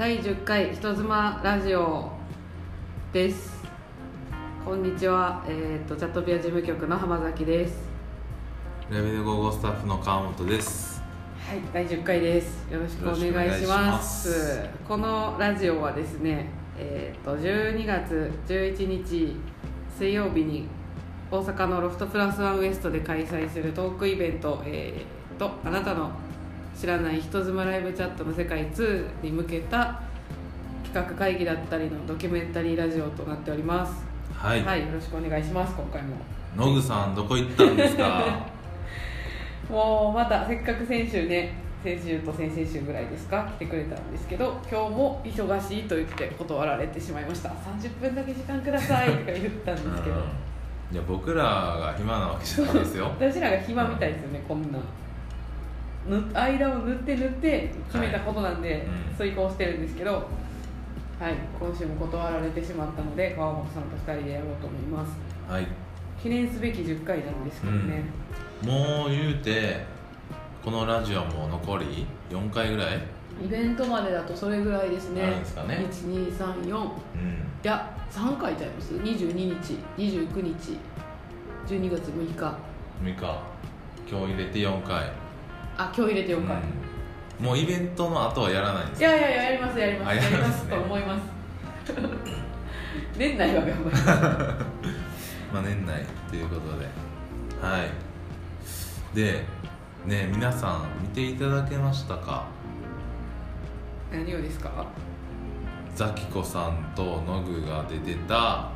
第10回人妻ラジオです。こんにちは、えー、とチャットピア事務局の浜崎です。レベル55スタッフの川本です。はい第10回です。よろしくお願いします。このラジオはですねえっ、と12月11日水曜日に大阪のロフトプラスワンウエストで開催するトークイベント、えー、とあなたの知らない人妻ライブチャットの世界2に向けた企画会議だったりのドキュメンタリーラジオとなっております。はい、はい、よろしくお願いします今回も。野具さんどこ行ったんですか？もうまたせっかく先週ね先週と先々週ぐらいですか？来てくれたんですけど今日も忙しいと言って断られてしまいました。30分だけ時間くださいとか言ったんですけど。うん。いや僕らが暇なわけじゃないですよ。私らが暇みたいですよね、こんな。ぬ間を塗って塗って決めたことなんで、遂行してるんですけどはい。今週も断られてしまったので川本さんと2人でやろうと思います。はい。記念すべき10回なんですけどね、もう言うてこのラジオも残り4回ぐらい？イベントまでだとそれぐらいですね。ね。1234いうん。や3回ちゃいます。22日。29日。12月6日。6日。今日入れて4回あ今日入れて4回、うん。もうイベントの後はやらないんですいやいやいややりますやります。あやりますすねと思います。年内は頑張ります。まあ年内ということで。はい。でね皆さん見ていただけましたか？何をですか？ザキコさんとノグが出てた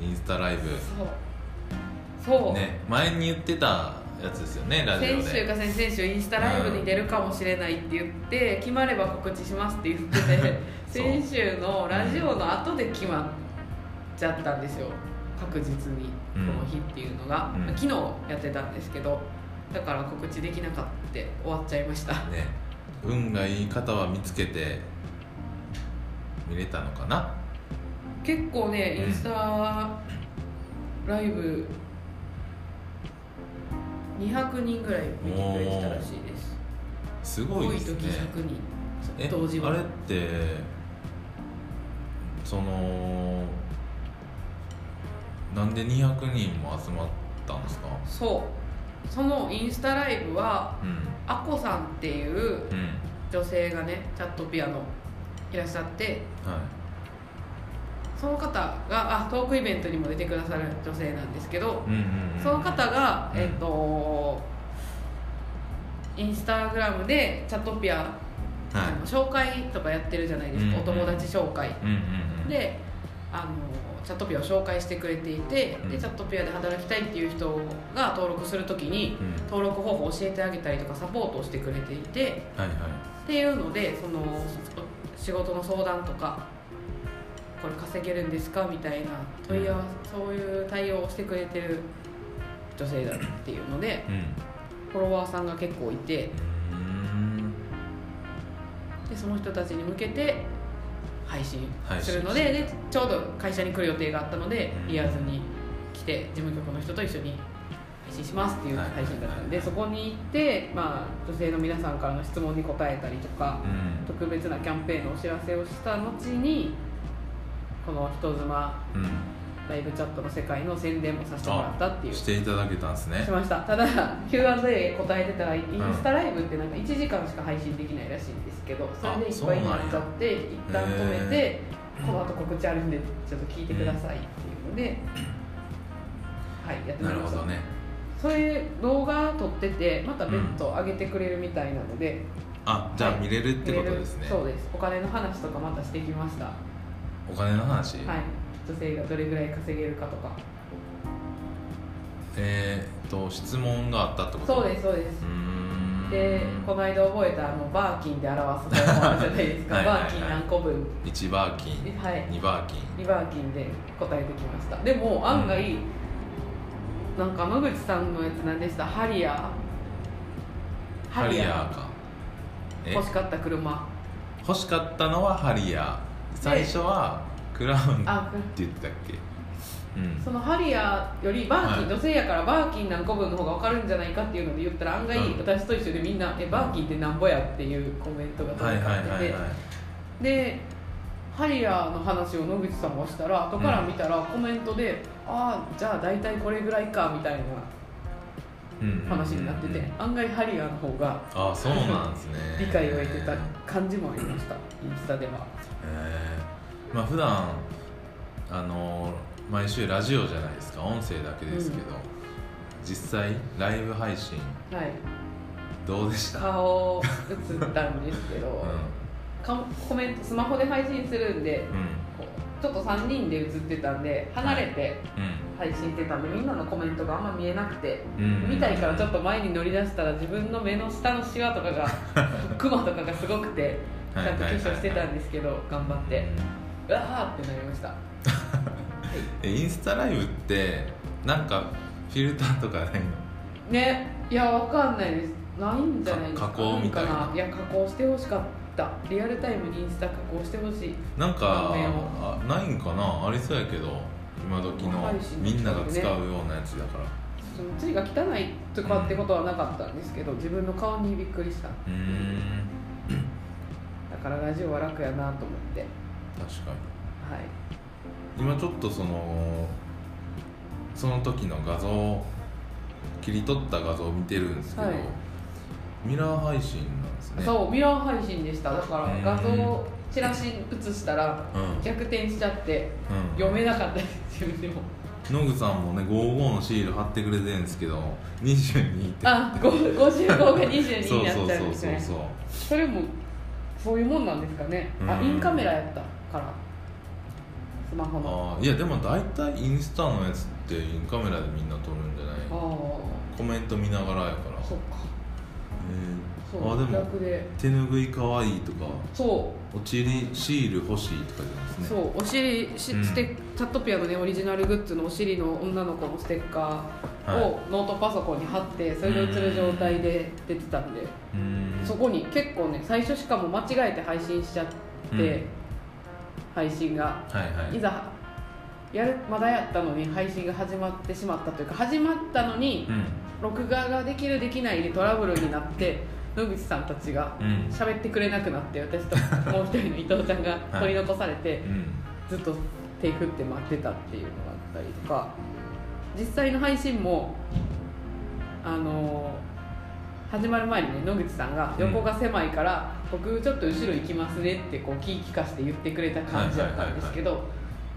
インスタライブ。そう。そう、ね前に言ってたやつですよねラジオで。先週か先々週インスタライブに出るかもしれないって言って決まれば告知しますって言ってて 先週のラジオの後で決まっちゃったんですよ。確実にこうん。の日っていうのが、うん。昨日やってたんですけどだから告知できなかった終わっちゃいました。ね。運がいい方は見つけて見れたのかな？結構ねうん。インスタライブ200人ぐらい見てくれてたらしいです。すごいですね。多い時100人。え同時は。あれってそのなんで200人も集まったんですか？そう。そのインスタライブはうん。アコさんっていううん。女性がねチャットピアノいらっしゃってはその方があトークイベントにも出てくださる女性なんですけどいうんうんうん。その方が、うん。えっとインスタグラムでチャットピア、はい。あの紹介とかやってるじゃないですか、うんうんお友達紹介。うんうんうん。であのチャットピアを紹介してくれていて、うん。でチャットピアで働きたいっていう人が登録するときにうん。登録方法を教えてあげたりとかサポートをしてくれていてはいはい。っていうのでその仕事の相談とかこれ稼げるんですか？みたいな問い合わせそういう対応をしてくれてる女性だっていうのでうん。フォロワーさんが結構いて。でその人たちに向けて配信するのででちょうど会社に来る予定があったのでうん。リアーズに来て事務局の人と一緒に配信しますっていうはい。配信だったんではい。そこに行って、まあ、女性の皆さんからの質問に答えたりとかうん。特別なキャンペーンのお知らせをした後にこの人妻うん。ライブチャットの世界の宣伝もさせてもらったっていう。ししていただけたんですね。ました。ただ Q&A 答えてたらインスタライブってなんか1時間しか配信できないらしいんですけどそれでいっぱいになっちゃって一旦止めてこの後告知あるんでちょっと聞いてくださいっていうので、はいやってみました。なるほどね。それ動画撮っててまた別途上げてくれるみたいなので、あじゃあはい見れるってことですね。そうです。お金の話とかまたしてきました。はお金の話？い。女性がどれぐらい稼げるかとか。えーっと質問があったってこと？そうですそうです。でこの間覚えたあのバーキンで表す方法あるじゃないですか。はいはいはい。バーキン何個分？1バーキンはい。2バーキン。リバーキンで答えてきました。でも案外、なんか野口さんのやつ何でした？ハリアー。ハリアーか。え？欲しかった車。欲しかったのはハリアー最初はクラウンってあ言ってたっけ？うん。そのハリアーよりバーキン、はい。女性やからバーキン何個分の方が分かるんじゃないかっていうので言ったら案外、うん。私と一緒でみんな「えバーキンってなんぼや?」っていうコメントがはいはいはいはい。でハリアーの話を野口さんがしたら後から見たらコメントで「ああじゃあ大体これぐらいか」みたいなうん話になってて案外ハリアーの方がああそうなんですね。理解を得てた感じもありました。インスタでは。えー。まあ普段あの毎週ラジオじゃないですか。音声だけですけど、実際ライブ配信はい。どうでした？顔映ったんですけど、うかコメントスマホで配信するんでんうんちょっと3人で映ってたんで離れてう配信してたんでみんなのコメントがあんま見えなくて見たいからちょっと前に乗り出したら自分の目の下のシワとかが クマとかがすごくてちゃんと化粧してたんですけど頑張って。うわーってなりました。えインスタライブってなんかフィルターとかないの？ね。いやわかんないです。ないんじゃないですか。か加工みたいな。いや加工してほしかったリアルタイムにインスタ加工してほしい。なんかないんかな？ありそうやけど今時のみんなが使うようなやつだから。その次が汚いとかってことはなかったんですけど自分の顔にびっくりした。うーん。だからラジオは楽やなと思って。確かに。はい。今ちょっとそのその時の画像切り取った画像を見てるんですけど、はい。ミラー配信なんですね。そうミラー配信でした。だからうん画像チラシ写したらうん、逆転しちゃってうん、読めなかったです自分でも。野口さんもね55のシール貼ってくれてるんですけど22って。あご55が22そうになっそうそうちゃうんですね。そうそうそれもそういうもんなんですかね。あうん。インカメラやったから。スマホの。あーいやでも大体インスタのやつってインカメラでみんな撮るんじゃない？ああコメント見ながらやから。そっか。えそうーあでも手ぬぐいかわいいとかそう。おちりシール欲しいとか言ってますね。そうお尻しうん。ステチャットピアのねオリジナルグッズのお尻の女の子のステッカーをノートパソコンに貼ってそれで映る状態で出てたんで。ん。そこに結構ね最初しかも間違えて配信しちゃって、うん配信が。はいはい。いざやるまだやったのに配信が始まってしまったというか始まったのにうん。録画ができるできないでトラブルになって野口さんたちがうん。喋ってくれなくなって私ともう一人の伊藤ちゃんが 取り残されて、うん。ずっと手振って待ってたっていうのがあったりとか実際の配信もあの始まる前にね野口さんが横が狭いから、僕ちょっと後ろ行きますねってこう気利かして言ってくれた感じだったんですけど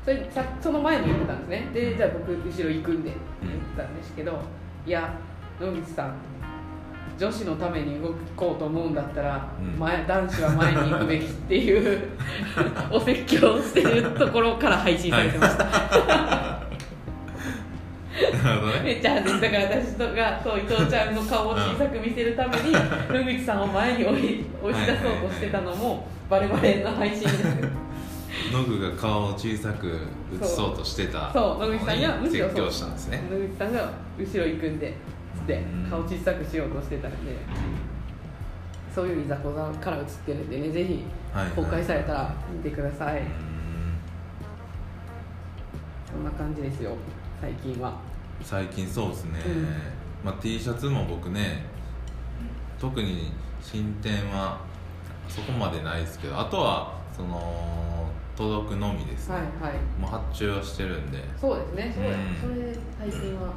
それさその前も言ってたんですね。でじゃあ僕後ろ行くんでって言ってたんですけどいや野口さん女子のために動こうと思うんだったら、うん。前男子は前に行くべきっていう お説教をしてるところから配信されてました。なるほどね。めっちゃ恥ずいだから私とがそう伊藤ちゃんの顔を小さく見せるために 野口さんを前に追い押し出そうとしてたのもバレバレの配信です。ノグが顔を小さく映そうとしてたそう。野口さんがむしろ説教したんですね。野口さんが後ろ行くんで。つってうん。顔小さくしようとしてたんでそういういざこざから映ってるんでねぜひはいはい。公開されたら見てください、うーん。そんな感じですよ最近は。最近そうですね、うん。まあ、T シャツも僕ね特に進展はそこまでないですけどあとはその届くのみですね、はいはい。もう発注はしてるんで。そうですね。そうんそれで最近は？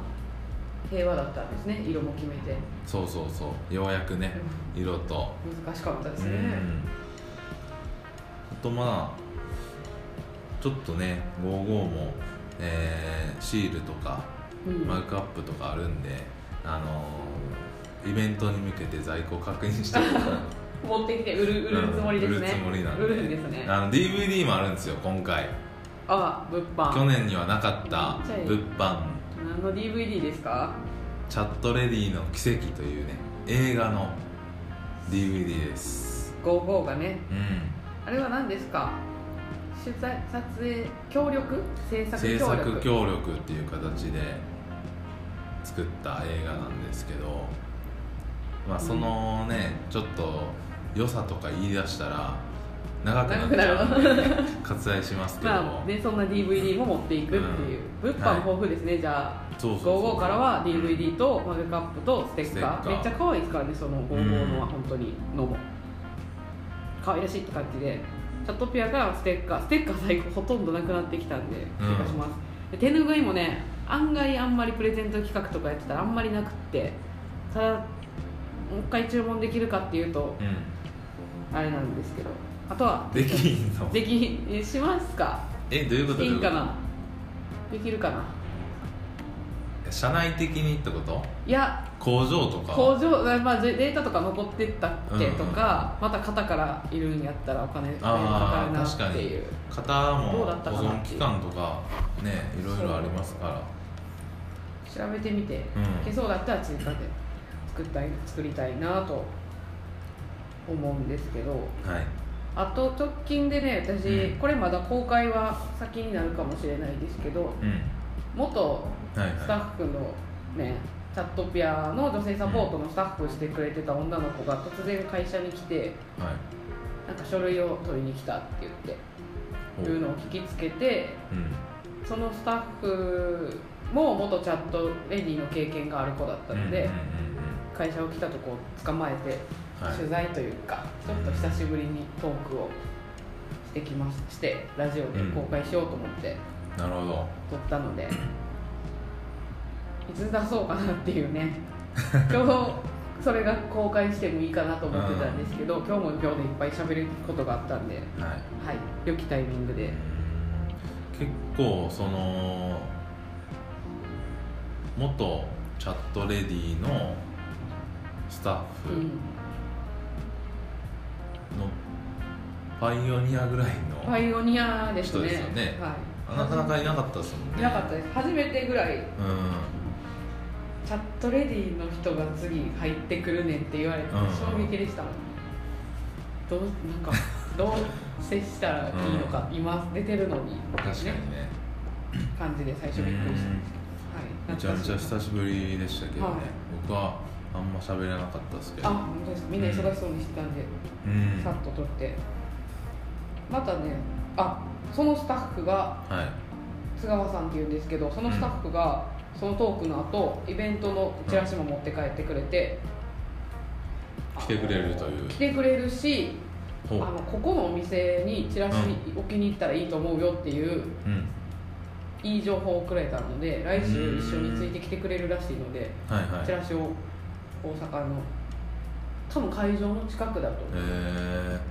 平和だったんですね。色も決めて。そうそうそう。ようやくね色と。難しかったですね、うん。あとまあちょっとね55も、えーシールとかうん。マグカップとかあるんで、あのーイベントに向けて在庫確認してる 持ってきて売る売るつもりですね、うん売るつもりなんで。売るんですね。ああの DVD もあるんですよ今回。あ物販。去年にはなかった物販何の DVD ですか「チャットレディの奇跡」というね映画の DVD です。55がね。うん。あれは何ですか？取材撮影協力？制作協制力作協力っていう形で作った映画なんですけどまあそのね、ちょっと良さとか言い出したら長くなっちゃう割愛しますけど、まあねそんな DVD も持っていくっていう、うん物販豊富ですね、じゃあそうそうそう55からは DVD とマグカップとステッカーめっちゃ可愛いですからねその55のは本当にのも可愛らしいって感じでチャットピアからステッカーステッカー最後ほとんどなくなってきたんで追加します、で手ぬぐいもね案外あんまりプレゼント企画とかやってたらあんまりなくってただもう一回注文できるかっていうとうんあれなんですけどあとは？できひんの？できえしますか？えどういうこと？いいんかな？できるかな？社内的にってこと？いや工場とか？工場、まあ、データとか残ってったっけとか、また型からいるんやったらお金かかるな確かに。っていう。型も保存期間とかねいろいろありますから。調べてみて、うん。いけそうだったら追加で作ったい作りたいなと思うんですけど。はいあと直近でね私、うん。これまだ公開は先になるかもしれないですけどうん。元はいスタはッフのねチャットピアの女性サポートのスタッフしてくれてた女の子が突然会社に来ていはい。なんか書類を取りに来たって言ってお。いうのを聞きつけてうん。そのスタッフも元チャットレディの経験がある子だったので、うんうんうん。会社を来たとこを捕まえて取材というか、ちょっと久しぶりにトークをしてきまししてラジオで公開しようと思ってなるほど。撮ったので、いつ出そうかなっていうね。今日それが公開してもいいかなと思ってたんですけど、今日も今日でいっぱい喋ることがあったんで、はい、はい良きタイミングで、結構その元チャットレディのスタッフうん、パイオニアぐらいの、パイオニアですね。人ですよね。はい、なかなかいなかったですもんね。いなかったです。初めてぐらい。うん。チャットレディの人が次入ってくるねんって言われてうん。衝撃でしたもんどうなんか どう接したらいいのか、今出てるのに。確かにね。感じで最初びっくりした。ん。ですけど、はい、めちゃめちゃ久しぶりでしたけどね、はい。僕はあんま喋れなかったですけど。あ本当ですか。みんな忙しそうにしてたんで、うん。さっと撮ってまたねあそのスタッフがはい。津川さんっていうんですけどそのスタッフがそのトークの後イベントのチラシも持って帰ってくれて、来てくれるという。来てくれるしあのここのお店にチラシ置きに行ったらいいと思うよっていううん。いい情報をくれたので来週一緒についてきてくれるらしいのではいはい。チラシを大阪の多分会場の近くだとえ置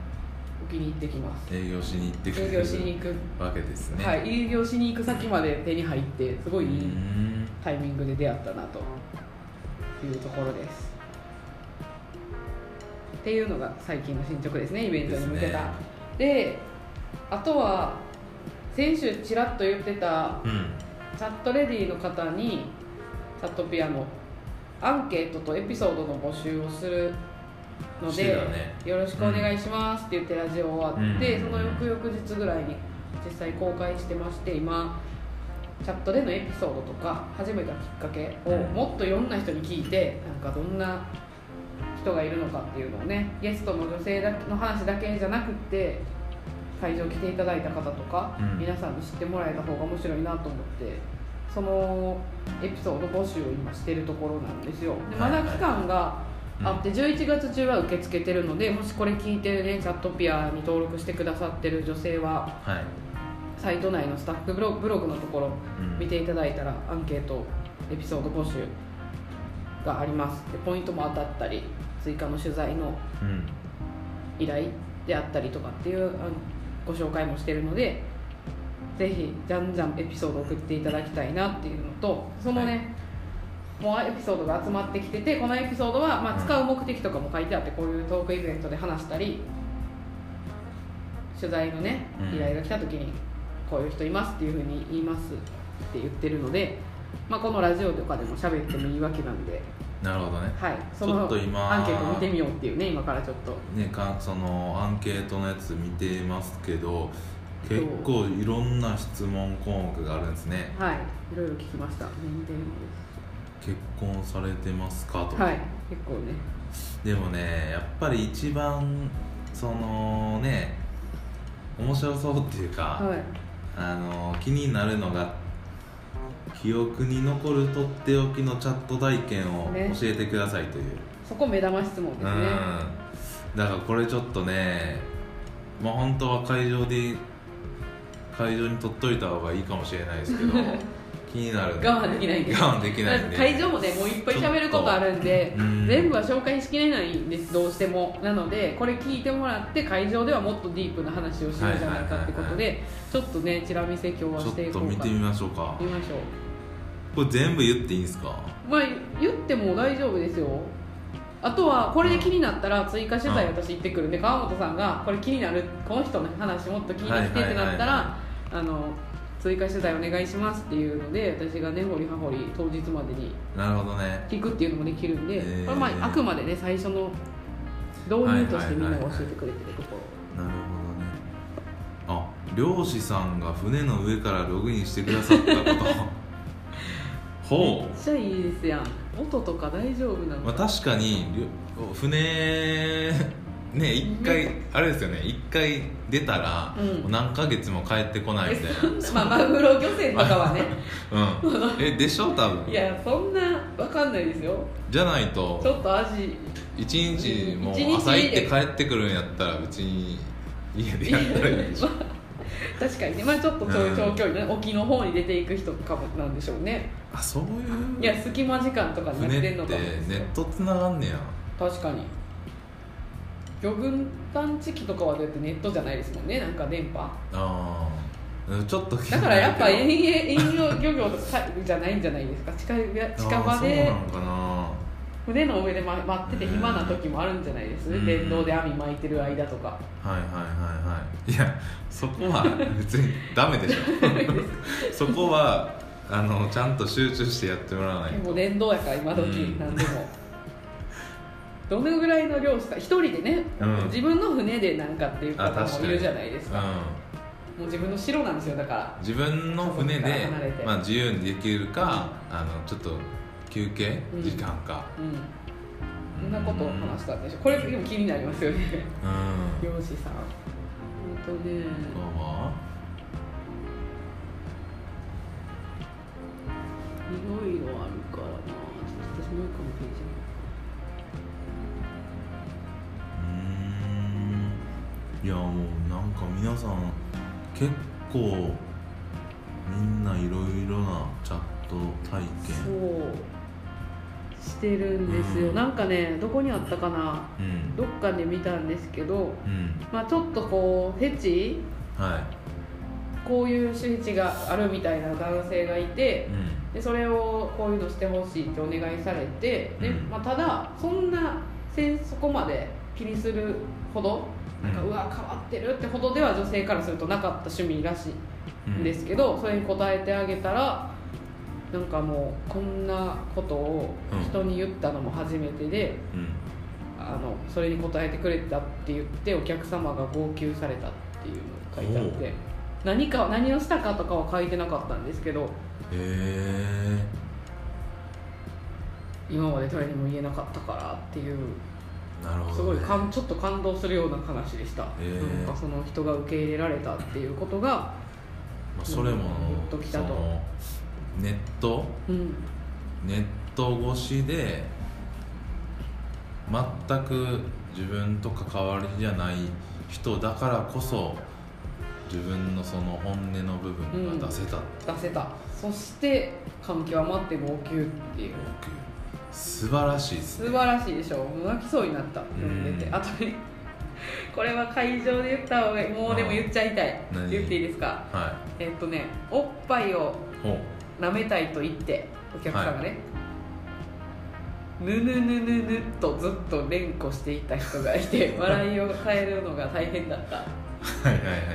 きに行ってきます。ー、営業しに行ってくれる営業しに行く、わけですね。はい営業しに行く先まで手に入ってすごいいいうん。タイミングで出会ったなというところです。っていうのが最近の進捗ですねイベントに向けた。で,、あとは先週ちらっと言ってたうん。チャットレディの方にチャットピアノアンケートとエピソードの募集をするので、よろしくお願いしますって言ってラジオ終わって、うん。その翌々日ぐらいに実際公開してまして今チャットでのエピソードとか始めたきっかけをうん。もっといろんな人に聞いてなんかどんな人がいるのかっていうのをねゲストの女性だけの話だけじゃなくって会場来ていただいた方とか、うん。皆さんに知ってもらえた方が面白いなと思ってそのエピソード募集を今してるところなんですよ。でまだ期間があって11月中は受け付けてるのでもしこれ聞いてるねチャットピアに登録してくださってる女性ははい。サイト内のスタッフブログブログのところうん。見ていただいたらアンケートエピソード募集があります。でポイントも当たったり追加の取材のうん。依頼であったりとかっていうあのご紹介もしてるのでぜひじゃんじゃんエピソード送っていただきたいなっていうのとそのね、もうエピソードが集まってきててこのエピソードは、まあ、うん使う目的とかも書いてあってこういうトークイベントで話したり取材のねうん。依頼が来た時にこういう人いますっていうふうに言いますって言ってるので、まあ、このラジオとかでも喋ってもいいわけなんで、なるほどね。はい、そちょのっと今アンケート見てみようっていうね今からちょっと。ねかそのアンケートのやつ見てますけど結構いろんな質問項目があるんですね。はい。いろいろ聞きました。年齢も結婚されてますか？と。ですはい結構ね。でもねやっぱり一番そのね面白そうっていうか、はい。あの気になるのが記憶に残るとっておきのチャット体験をね。教えてくださいという、そこ目玉質問ですね。うん。だからこれちょっとねまあ本当は会場で会場に取っといた方がいいかもしれないですけど 気になる我慢できないんで我慢できない会場もねもういっぱい喋ることあるんで全部は紹介しきれないんですどうしても。なのでこれ聞いてもらって会場ではもっとディープな話をしようじゃないかってことでちょっとねチラ見せ今日はちょしていっとこうか。な見てみましょうか。見ましょこれ全部言っていいんですか？うまあ言っても大丈夫ですよ。あとはこれで気になったら追加取材私行ってくるんで川本さんがこれ気になるこの人の話もっと聞いてきてってなったらあの追加取材お願いしますっていうので私が根掘り葉掘り当日までになるほどね。聞くっていうのもできるんで、へー。これまああくまでね最初の導入としてみんなが教えてくれてるところ、なるほどね。あ漁師さんが船の上からログインしてくださったこと。ほめっちゃいいですやん。音とか大丈夫なう、のまあ、確かに船ね一回あれですよね一回出たら、うん。何ヶ月も帰ってこないみたいな。まあマグロ漁船とかはね。うん。えでしょ多分。いやそんなわかんないですよ。じゃないちょとっと味。一日もう一日朝行って帰ってくるんやったら別に家でやったらいいでしょ。まあ確かにね。まあちょっと長うん。長距離ね沖の方に出ていく人かもなんでしょうね。あそういういや隙間時間とかにやっててんのかも。ネットつながんねや。確かに魚群探知機とかはだってネットじゃないですもんねなんか電波。ああちょっと気だからやっぱ遠洋遠洋漁業とかじゃないんじゃないですか。近い近場で船の上でま待ってて暇な時もあるんじゃないです？うん。電動で網巻いてる間とか。はいはいはいはい。いやそこは別にダメでしょ。そこはあのちゃんと集中してやってもらわないと。もう電動やから今時うん。何でもどのぐらいの漁師さん一人でね、うん。自分の船でなんかっていう方もいるじゃないですか。うん。もう自分の城なんですよだから。自分の船でまあ、自由にできるか、あのちょっと休憩うん時間か。うん。そんなことを話したんでしょこれでも気になりますよね。うん。漁師さん。本当ね。いろいろあるからな。ちょっと私もう一個のページいやもうなんか皆さん結構みんないろいろなチャット体験。そうしてるんですよ、うん。なんかねどこにあったかな。うん。どっかで見たんですけどうん。まあちょっとこうフェチ？はこういうフェチがあるみたいな男性がいてでそれをこういうのしてほしいってお願いされてで、うん。まあ、ただそんなそこまで気にするほどなんか、ううんわ変わってるってほどでは女性からするとなかった趣味らしいんですけど、それに答えてあげたらなんかもうこんなことを人に言ったのも初めてで、うん。あのそれに答えてくれたって言ってお客様が号泣されたっていうのが書いてあって何か何をしたかとかは書いてなかったんですけどへえ今まで誰にも言えなかったからっていうなるほど、ね、すごいかんちょっと感動するような話でした、へーなんかその人が受け入れられたっていうことが、まあ、それもグッときたと。ネット？うん、ネット越しで全く自分と関わりじゃない人だからこそ自分のその本音の部分が出せたって出せた。そして感極まって号泣っていう素晴らしいです素晴らしいでしょ。もう泣きそうになった。読ん。でてうんあとねこれは会場で言った方がいい。もうでも言っちゃいたい。何言っていいですか？はえっとねおっぱいを舐めたいと言ってお客さんがね、ぬぬぬぬぬっとずっと連呼していた人がいて 笑いを変えるのが大変だった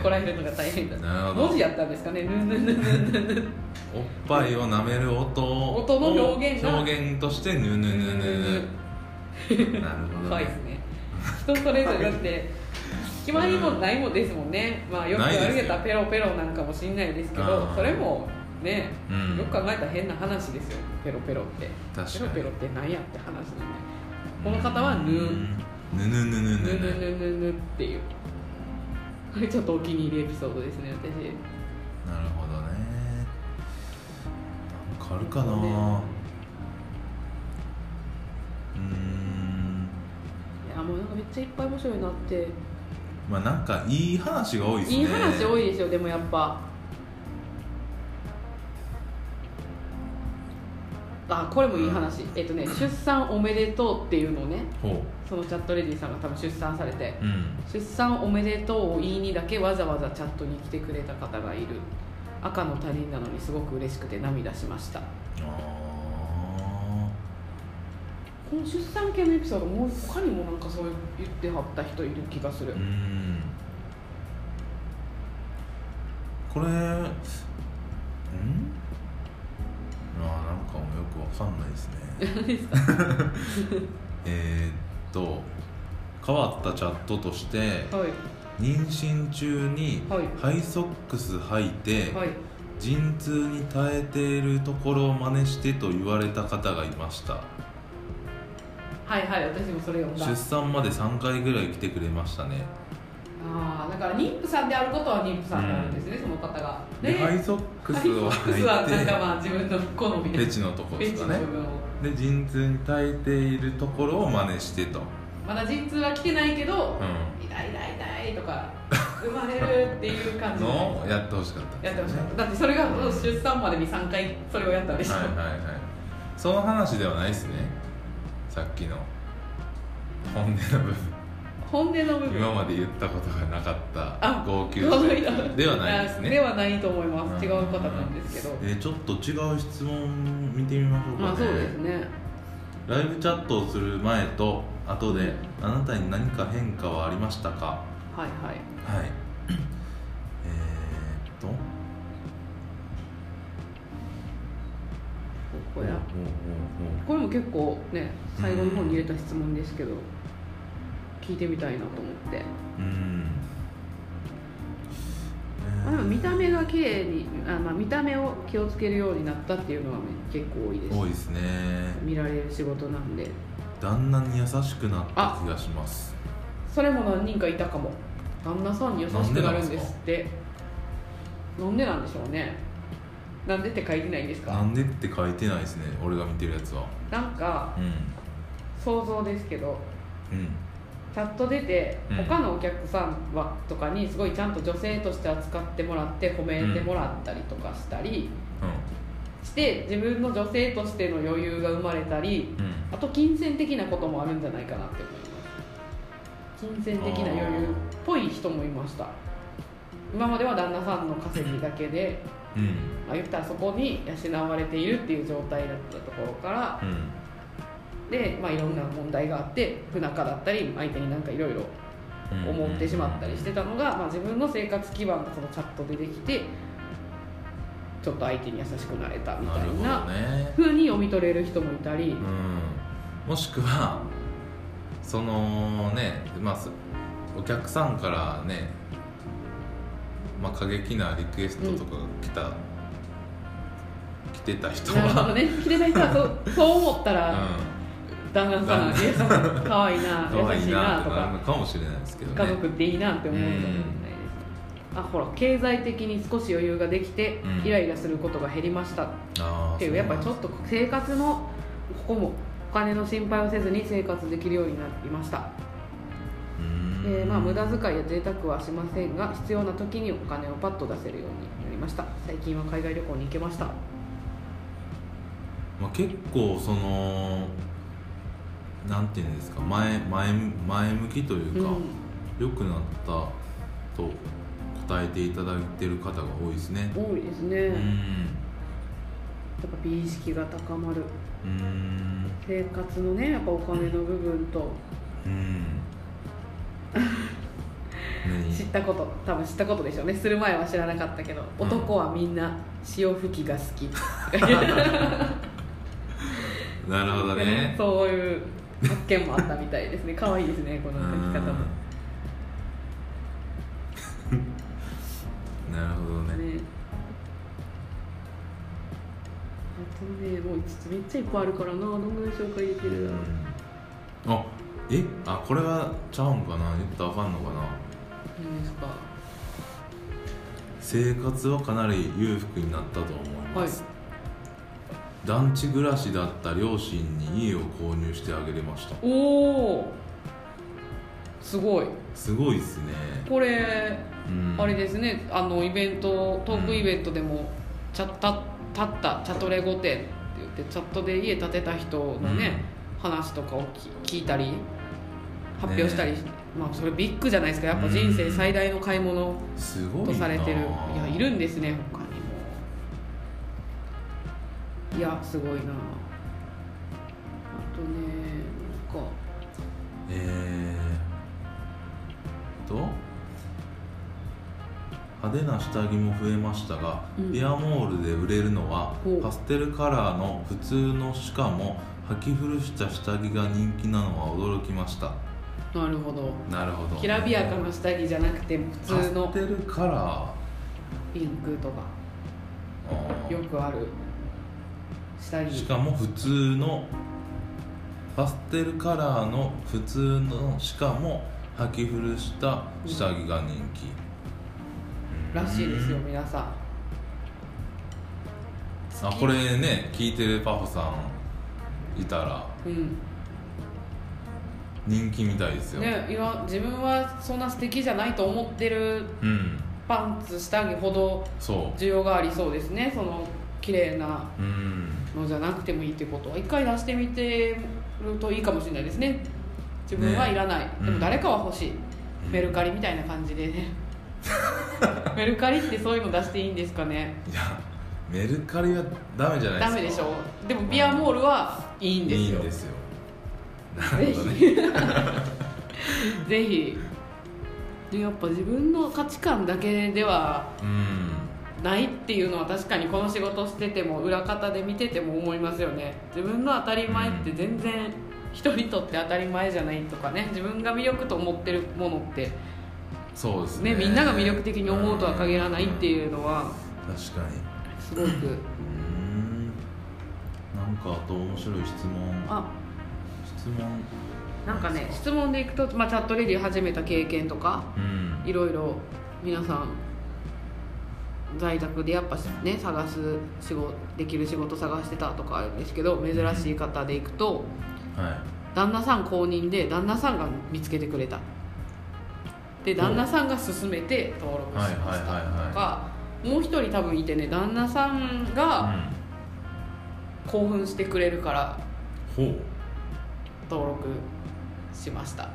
こらえるのが大変だ。な文字やったんですかね。ぬぬぬぬぬぬおっぱいを舐める音を音の表現が表現としてぬぬぬぬ。ぬなるほど、怖いですね。人それぞれだって決まりもないもんですもんね。まあよく歩けたペロペロなんかもしんないですけどそれもね、うん。よく考えたら変な話ですよ。ペロペロって。ペロペロって何やって話なんで。この方はぬぬぬぬぬ。ぬぬぬぬぬっていうこ れちょっとお気に入りエピソードですね私。なるほどね。なんかあるかな。うね。ーん。いやもうなんかめっちゃいっぱい面白いなって。まあなんかいい話が多いですね。いい話多いですよでもやっぱあこれもいい話、えっとね出産おめでとうっていうのをねほそのチャットレディさんが多分出産されて。ううん。出産おめでとうを言いにだけわざわざチャットに来てくれた方がいる。赤の他人なのにすごく嬉しくて涙しました。あこの出産系のエピソードもう他にもなんかそう言ってはった人いる気がする。ーうん。これうん？あなんかもよくわかんないですね。えーっと変わったチャットとしてはい。妊娠中にはい。ハイソックス履いてはい。陣痛に耐えているところを真似してと言われた方がいました。はいはい私もそれ読んだ。出産まで3回ぐらい来てくれましたねああだから妊婦さんであることは妊婦さんなんですね、その方が。でハイソックスをハイソックスはなんか履まあ自分の好みで。いてペチのとこペですかね。で陣痛に耐えているところを真似してと、まだ陣痛は来てないけど、う痛い痛い痛いとか生まれるっていう感ん、じで。のをやってほしかったやってほしかった。だってそれが出産までに3回それをやったんでしょ、はいはいはいその話ではないですね。さっきの。本音の部分本音の部分。今まで言ったことがなかったあ号泣ではないですねあではないと思います。違ううん方なんですけど。えーちょっと違う質問見てみましょうかね、まあそうですね。ライブチャットをする前と後であなたに何か変化はありましたか？はいはい。はい。えーっと。ここや。これも結構ね最後の方に入れた質問ですけど聞いてみたいなと思って。ほうん。まあでも見た目が綺麗にあ、まあ、見た目を気をつけるようになったっていうのは結構多いです。多いですね。見られる仕事なんで。旦那に優しくなった気がします。それも何人かいたかも。旦那さんに優しくなるんですって。なんでなんでしょうね。なんでって書いてないんですか？なんでって書いてないですね。俺が見てるやつは。なんかうん。想像ですけど。うんチャット出てうん。他のお客さんはとかにすごいちゃんと女性として扱ってもらって褒めてもらったりとかしたりして自分の女性としての余裕が生まれたりあと金銭的なこともあるんじゃないかなって思います。金銭的な余裕っぽい人もいました。今までは旦那さんの稼ぎだけで、うん。まあ、言ったらそこに養われているっていう状態だったところからうんで、まあ、いろんな問題があって不仲だったり相手になんかいろいろうん思ってしまったりしてたのが、まあ、自分の生活基盤がそのチャットでできてちょっと相手に優しくなれたみたないなね。風に読み取れる人もいたり、うん。もしくはそのねまあすお客さんからねまあ過激なリクエストとかが来た、来てた人は、ね。切れない人はそう そう思ったら、う旦那さん旦優しいかわいいな優しいいなとかかもしれないですけどね。家族っていいなって思うかもしれないです、あほら経済的に少し余裕ができて、うんイライラすることが減りましたっていうやっぱりちょっと生活のここもお金の心配をせずに生活できるようになりました。えーまあ、無駄遣いや贅沢はしませんが必要な時にお金をパッと出せるようになりました。最近は海外旅行に行けました。まあ、結構そのなんていうんですか前前前向きというか、良くなったと答えていただいてる方が多いですね。うん、多いですね、うやっんぱ美意識が高まる。うん。生活のねやっぱお金の部分と。うん。知ったこと。多分知ったことでしょうね。する前は知らなかったけど、うん。男はみんな潮吹きが好き何なるほどねそういう発見もあったみたいですね。可愛いですねこの書き方も。うん。なるほどね。ね。あとねもうちょっとめっちゃいっぱいあるからな。どんぐらい紹介できるな、あえ？あこれはちゃうんかな。言ったらあかんのかな。何ですか？生活はかなり裕福になったと思います、団地暮らしだった両親に家を購入してあげれました。おおすすごい。すごいですね。これうん。あれですね。あのイベントトークイベントでもチャッタ立ったチャトレ御殿って言ってチャットで家建てた人のね、話とかをき聞いたり発表したり、まあそれビッグじゃないですか。やっぱ人生最大の買い物すごいなとされてる。いやいるんですね他いやすごいな。あとねなんか。えー、と。派手な下着も増えましたが、うん。ビアモールで売れるのはほう。パステルカラーの普通のしかも履き古した下着が人気なのは驚きました。なるほど。なるほど。きらびやかな下着じゃなくて普通の。パステルカラピンクとか。ー。よくある下着しかも普通のパステルカラーの普通のしかも履き古した下着が人気、らしいですよ皆さん。あこれね聞いてるパフさんいたら。うん。人気みたいですよ、ね今自分はそんな素敵じゃないと思ってるうん。パンツ下着ほどそ需要がありそうですねその綺麗な。ううんのじゃなくてもいいってことは一回出してみてるといいかもしれないですね。自分はいらない、うんでも誰かは欲しい、うん。メルカリみたいな感じで。ね メルカリってそういうの出していいんですかね。いやメルカリはダメじゃないですか。ダメでしょ。でもビアモールはいいんですよ。いいんですよ。なぜるほどね。ひ ぜひ。でやっぱ自分の価値観だけではうんないっていうのは確かにこの仕事してても裏方で見てても思いますよね。自分の当たり前って全然人にとって当たり前じゃないとかね。自分が魅力と思ってるものってそうですね。ねみんなが魅力的に思うとは限らないっていうのは確かに。すごく。うん。なんかあと面白い質問。あ。質問。なんかね質問でいくと、まあ、チャットレディ始めた経験とかうん。いろいろ皆さん在宅でやっぱね探す仕事できる仕事探してたとかあるんですけど珍しい方でいくとは旦那さん公認で旦那さんが見つけてくれた。で旦那さんが勧めて登録しましたとかもう一人多分いてね旦那さんい、が興奮してくれるから登録しました。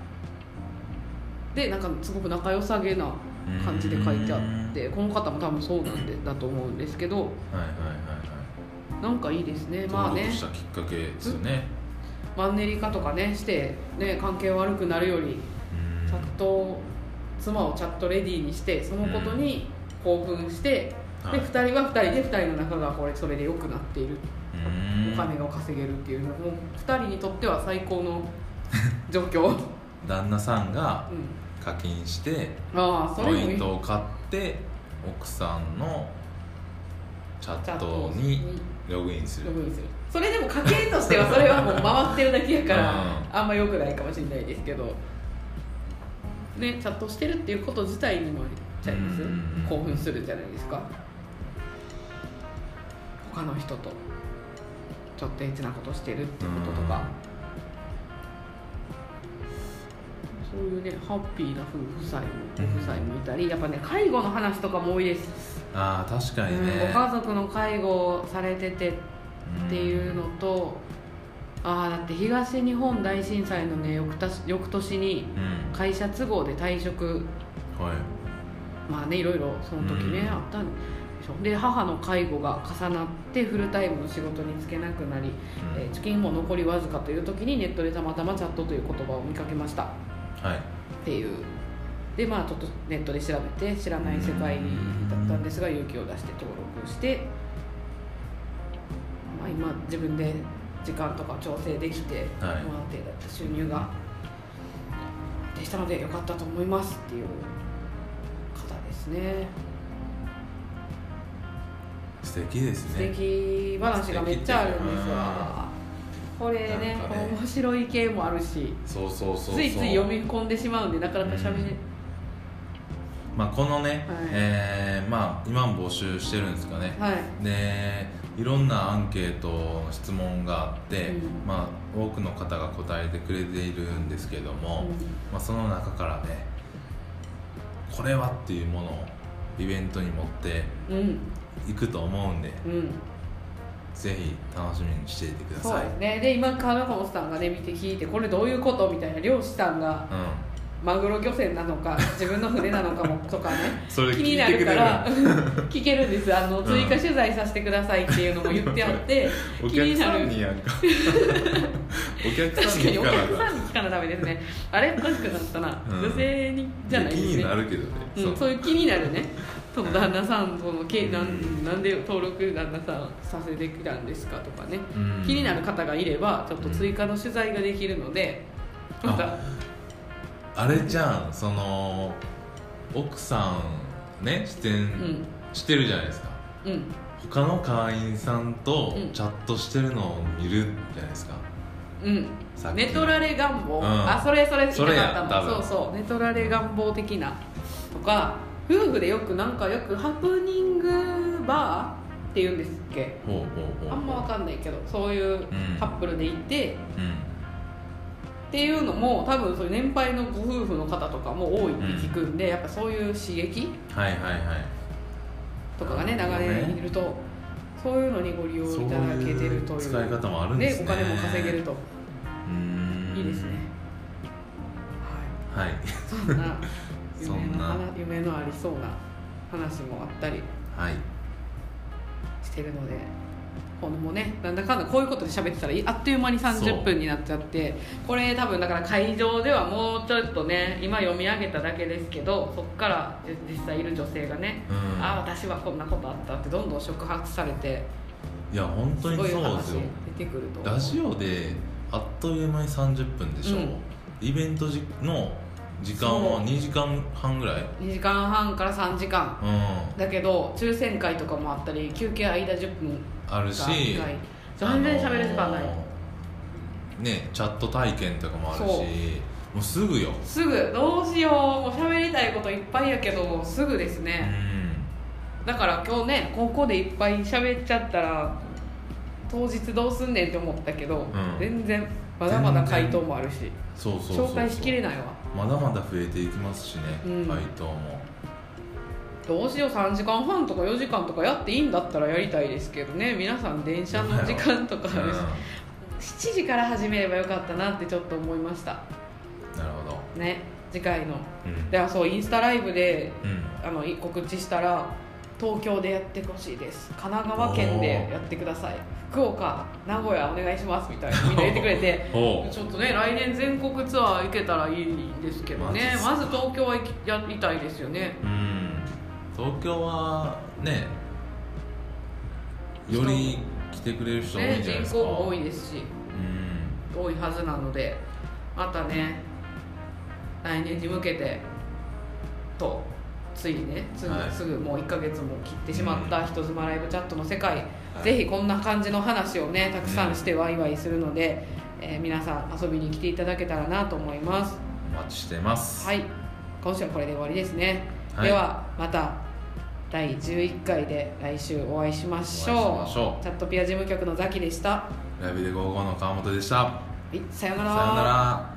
でなんかすごく仲良さげな感じで書いてあってこの方も多分そうなんでだと思うんですけど。はいはいはいはい。なんかいいですね。まあ登ね録したきっかけですよね。マンネリ化とかねして、ね、関係悪くなるよりうん。チャット妻をチャットレディーにしてそのことに興奮して、はい。で2人は2人で2人の仲がこれそれで良くなっている。うん。お金が稼げるっていうの。も2人にとっては最高の 状況、うん、旦那さんが課金してああそポれもいい。イントを買って奥さんのチャットにログインする。ログインする。それでも家計としてはそれはもう回ってるだけやからうん。あんま良くないかもしれないですけど。ねチャットしてるっていうこと自体にもちゃいます？興奮するじゃないですか。他の人とちょっとエッチなことしてるっていうこととかそういうねハッピーな夫婦妻もご夫妻もいたりやっぱね介護の話とかも多いです。ああ確かにうんねご家族の介護をされててっていうのと、ああだって東日本大震災のね翌年翌年にうん。会社都合で退職。はい。まあねいろいろその時ね、うん。あったんでしょ。で母の介護が重なってフルタイムの仕事に就けなくなり、うん。えー貯金も残りわずかという時にネットでたまたまチャットという言葉を見かけました。はいっていう。でまあちょっとネットで調べて知らない世界だったんですが勇気を出して登録して、まあ、今自分で時間とか調整できて、はい。不安定だった収入がでしたのでよかったと思いますっていう方ですね。素敵です素ね敵。話がめっちゃあるんですわこれねね。面白い系もあるしそうそうそうついつい読み込んでしまうんでなかなかしゃべれ、まあ、このね、はい。えーまあ、今も募集してるんですかね、はい。でいろんなアンケートの質問があって、うん。まあ、多くの方が答えてくれているんですけども、まあ、その中からねこれはっていうものをイベントに持ってうん。いくと思うんでうんぜひ楽しみにしていてください。そうですね。で今金本さんがね見て聞いてこれどういうことみたいな漁師さんがうんマグロ漁船なのか自分の船なのかもとかね 気になるるから 聞けるんです。あのん追加取材させてくださいっていうのも言ってあってお気になる客さんにやんか。お客さん確かにおに聞かなか客さんに聞かなダメですね。あれ？おかしくなったな、うん。女性にじゃないですね。気になるけどね、うん、そういう気になるねその旦那さんそのけなんなんで登録旦那さんさせてきたんですかとかね、うん。気になる方がいればちょっと追加の取材ができるので、またあれじゃんその奥さんね出演うん。してるじゃないですか、うん。他の会員さんとうん。チャットしてるのを見るじゃないですか、うん。さっきネトラレ願望、うん。あそれそれ言いたかったそれや多分。のそうそう。ネトラレ願望的な。とか夫婦でよくなんかよくハプニングバーって言うんですっけ？あんま分かんないけどそういうカップルでいて、うん。っていうのも多分そういう年配のご夫婦の方とかも多いって聞くんで、やっぱそういう刺激はいはいはい。とかがね長なるほどね年いるとそういうのにご利用いただけてるという。使い方もあるんですね。お金も稼げるといいですね。はい。はい。そんな夢の話夢のありそうな話もあったりはい。してるのでこのもねなんだかんだこういうことで喋ってたらいあっという間にそう30分になっちゃってこれ多分だから会場ではもうちょっとね今読み上げただけですけどそこから実際いる女性がね、うん。あ私はこんなことあったってどんどん触発されていや本当すにそうですよ。出てくるとラジオであっという間に30分でしょ、うん。イベントじの時間はそう。2時間半ぐらい？2時間半から3時間。うん。だけど抽選会とかもあったり休憩間10分あるがし1回全然喋る時間ない、あのーねチャット体験とかもあるし。もうすぐよ。すぐ。どうしよう。もう喋りたいこといっぱいやけどすぐですうね、ん。だから今日ねここでいっぱい喋っちゃったら当日どうすんねんって思ったけど、ん。全然まだまだ回答もあるし。紹介しきれないわまだまだ増えていきますしね、うん。回答も。どうしよう3時間半とか4時間とかやっていいんだったらやりたいですけどね。皆さん電車の時間とかあるし、7時から始めればよかったなってちょっと思いました。うんなるほど。ね次回の。うん。ではそうインスタライブでうん。あの告知したら東京でやってほしいです。神奈川県でやってください。福岡名古屋お願いしますみたいな みんな言ってくれて。ちょっとね来年全国ツアー行けたらいいんですけどね。まず東京は行きやりたいですよね。うん。東京はねより来てくれる人多いねんじゃないですか、人口も多いですしうん。多いはずなのでまたね来年に向けてとついにねすぐ,、はい。すぐもう1ヶ月も切ってしまった人妻ライブチャットの世界、はい。ぜひこんな感じの話をねたくさんしてワイワイするので、えー皆さん遊びに来ていただけたらなと思います。お待ちしてます。はい。今週はこれで終わりですね、はい。ではまた第11回で来週お会いしましょう。チャットピア事務局のザキでした、はライブで55の川本でした。い、さようなさようなら